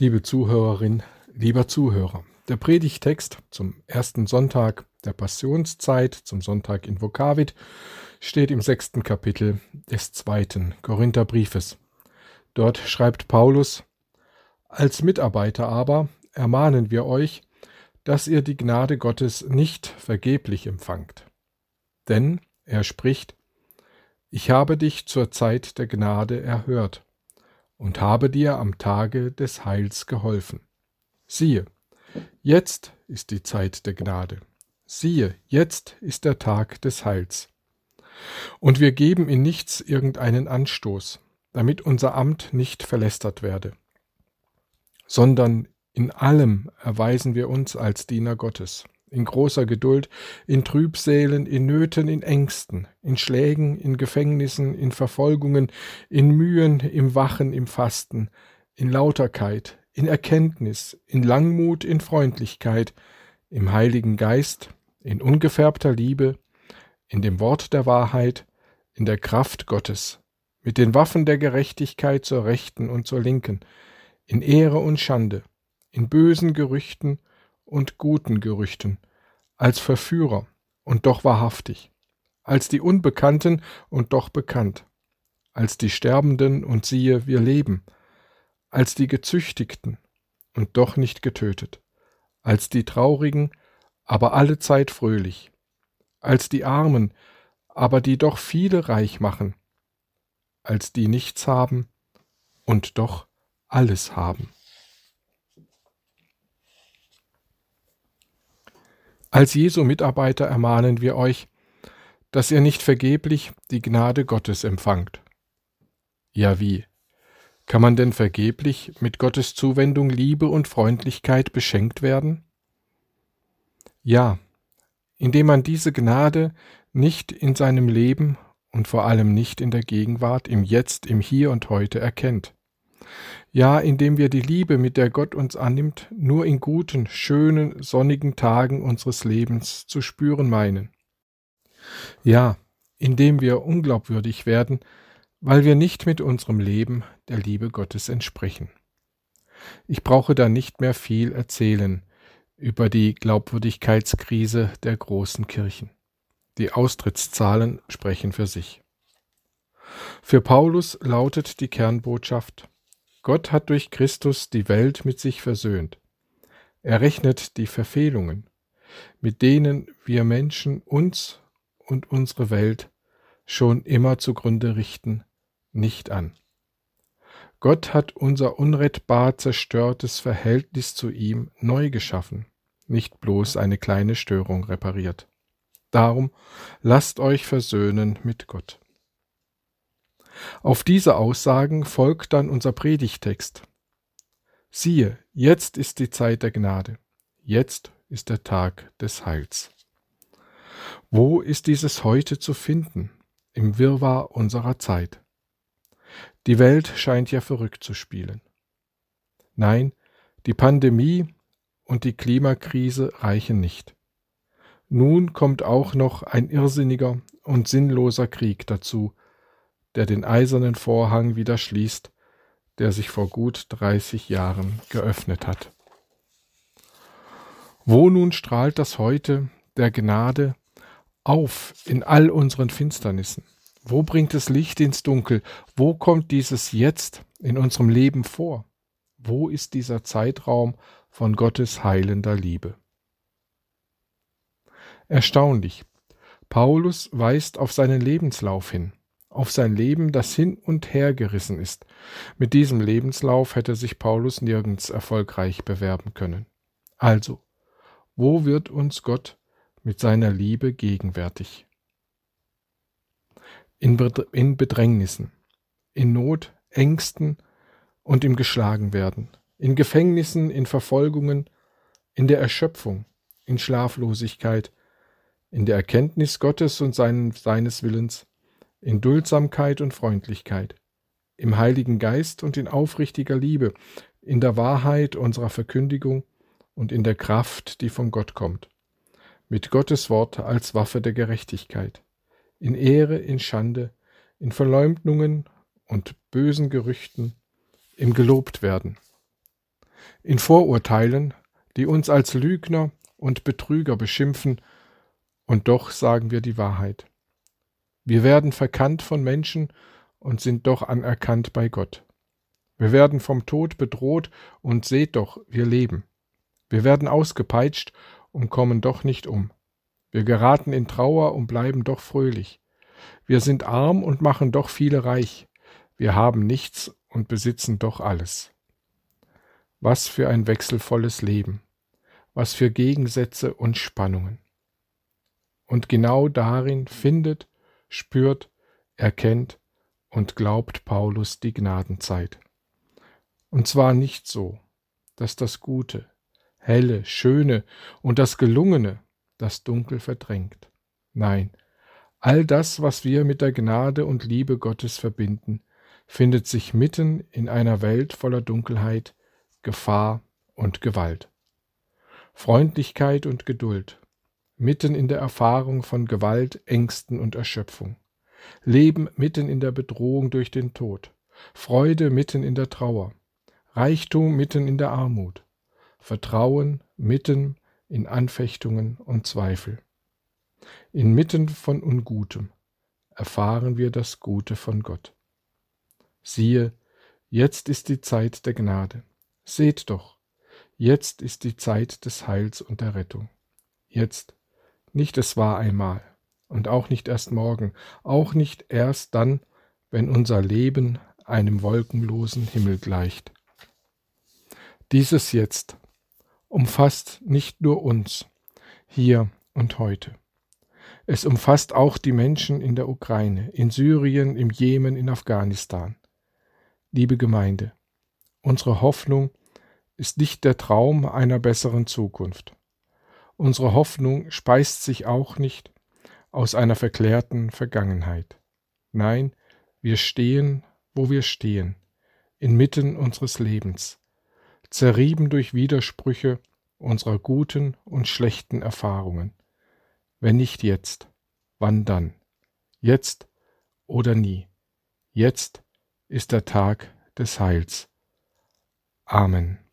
Liebe Zuhörerin, lieber Zuhörer, der Predigtext zum ersten Sonntag der Passionszeit, zum Sonntag in Vokavit, steht im sechsten Kapitel des zweiten Korintherbriefes. Dort schreibt Paulus, Als Mitarbeiter aber ermahnen wir euch, dass ihr die Gnade Gottes nicht vergeblich empfangt. Denn, er spricht, ich habe dich zur Zeit der Gnade erhört und habe dir am Tage des Heils geholfen. Siehe, jetzt ist die Zeit der Gnade. Siehe, jetzt ist der Tag des Heils. Und wir geben in nichts irgendeinen Anstoß, damit unser Amt nicht verlästert werde, sondern in allem erweisen wir uns als Diener Gottes in großer Geduld, in Trübsälen, in Nöten, in Ängsten, in Schlägen, in Gefängnissen, in Verfolgungen, in Mühen, im Wachen, im Fasten, in Lauterkeit, in Erkenntnis, in Langmut, in Freundlichkeit, im Heiligen Geist, in ungefärbter Liebe, in dem Wort der Wahrheit, in der Kraft Gottes, mit den Waffen der Gerechtigkeit zur Rechten und zur Linken, in Ehre und Schande, in bösen Gerüchten und guten Gerüchten, als Verführer und doch wahrhaftig, als die Unbekannten und doch bekannt, als die Sterbenden und siehe, wir leben, als die Gezüchtigten und doch nicht getötet, als die Traurigen, aber allezeit fröhlich, als die Armen, aber die doch viele reich machen, als die nichts haben und doch alles haben. Als Jesu Mitarbeiter ermahnen wir euch, dass ihr nicht vergeblich die Gnade Gottes empfangt. Ja wie? Kann man denn vergeblich mit Gottes Zuwendung, Liebe und Freundlichkeit beschenkt werden? Ja, indem man diese Gnade nicht in seinem Leben und vor allem nicht in der Gegenwart, im Jetzt, im Hier und heute erkennt ja, indem wir die Liebe, mit der Gott uns annimmt, nur in guten, schönen, sonnigen Tagen unseres Lebens zu spüren meinen. Ja, indem wir unglaubwürdig werden, weil wir nicht mit unserem Leben der Liebe Gottes entsprechen. Ich brauche da nicht mehr viel erzählen über die Glaubwürdigkeitskrise der großen Kirchen. Die Austrittszahlen sprechen für sich. Für Paulus lautet die Kernbotschaft Gott hat durch Christus die Welt mit sich versöhnt. Er rechnet die Verfehlungen, mit denen wir Menschen uns und unsere Welt schon immer zugrunde richten, nicht an. Gott hat unser unrettbar zerstörtes Verhältnis zu ihm neu geschaffen, nicht bloß eine kleine Störung repariert. Darum lasst euch versöhnen mit Gott. Auf diese Aussagen folgt dann unser Predigtext. Siehe, jetzt ist die Zeit der Gnade, jetzt ist der Tag des Heils. Wo ist dieses heute zu finden, im Wirrwarr unserer Zeit? Die Welt scheint ja verrückt zu spielen. Nein, die Pandemie und die Klimakrise reichen nicht. Nun kommt auch noch ein irrsinniger und sinnloser Krieg dazu, der den eisernen Vorhang wieder schließt, der sich vor gut 30 Jahren geöffnet hat. Wo nun strahlt das heute der Gnade auf in all unseren Finsternissen? Wo bringt es Licht ins Dunkel? Wo kommt dieses Jetzt in unserem Leben vor? Wo ist dieser Zeitraum von Gottes heilender Liebe? Erstaunlich. Paulus weist auf seinen Lebenslauf hin auf sein Leben, das hin und her gerissen ist. Mit diesem Lebenslauf hätte sich Paulus nirgends erfolgreich bewerben können. Also, wo wird uns Gott mit seiner Liebe gegenwärtig? In, Bedrängnissen, in Not, Ängsten und im Geschlagenwerden, in Gefängnissen, in Verfolgungen, in der Erschöpfung, in Schlaflosigkeit, in der Erkenntnis Gottes und seines Willens, in Duldsamkeit und Freundlichkeit, im Heiligen Geist und in aufrichtiger Liebe, in der Wahrheit unserer Verkündigung und in der Kraft, die von Gott kommt, mit Gottes Wort als Waffe der Gerechtigkeit, in Ehre, in Schande, in Verleumdungen und bösen Gerüchten, im Gelobtwerden. in Vorurteilen, die uns als Lügner und Betrüger beschimpfen, und doch sagen wir die Wahrheit. Wir werden verkannt von Menschen und sind doch anerkannt bei Gott. Wir werden vom Tod bedroht und seht doch, wir leben. Wir werden ausgepeitscht und kommen doch nicht um. Wir geraten in Trauer und bleiben doch fröhlich. Wir sind arm und machen doch viele reich. Wir haben nichts und besitzen doch alles. Was für ein wechselvolles Leben. Was für Gegensätze und Spannungen. Und genau darin findet, spürt, erkennt und glaubt Paulus die Gnadenzeit. Und zwar nicht so, dass das Gute, Helle, Schöne und das Gelungene das Dunkel verdrängt. Nein, all das, was wir mit der Gnade und Liebe Gottes verbinden, findet sich mitten in einer Welt voller Dunkelheit, Gefahr und Gewalt. Freundlichkeit und Geduld, mitten in der Erfahrung von Gewalt, Ängsten und Erschöpfung. Leben mitten in der Bedrohung durch den Tod. Freude mitten in der Trauer. Reichtum mitten in der Armut. Vertrauen mitten in Anfechtungen und Zweifel. Inmitten von Ungutem erfahren wir das Gute von Gott. Siehe, jetzt ist die Zeit der Gnade. Seht doch, jetzt ist die Zeit des Heils und der Rettung. Jetzt, nicht es war einmal und auch nicht erst morgen, auch nicht erst dann, wenn unser Leben einem wolkenlosen Himmel gleicht. Dieses Jetzt umfasst nicht nur uns, hier und heute. Es umfasst auch die Menschen in der Ukraine, in Syrien, im Jemen, in Afghanistan. Liebe Gemeinde, unsere Hoffnung ist nicht der Traum einer besseren Zukunft. Unsere Hoffnung speist sich auch nicht aus einer verklärten Vergangenheit. Nein, wir stehen, wo wir stehen, inmitten unseres Lebens, zerrieben durch Widersprüche unserer guten und schlechten Erfahrungen. Wenn nicht jetzt, wann dann? Jetzt oder nie. Jetzt ist der Tag des Heils. Amen.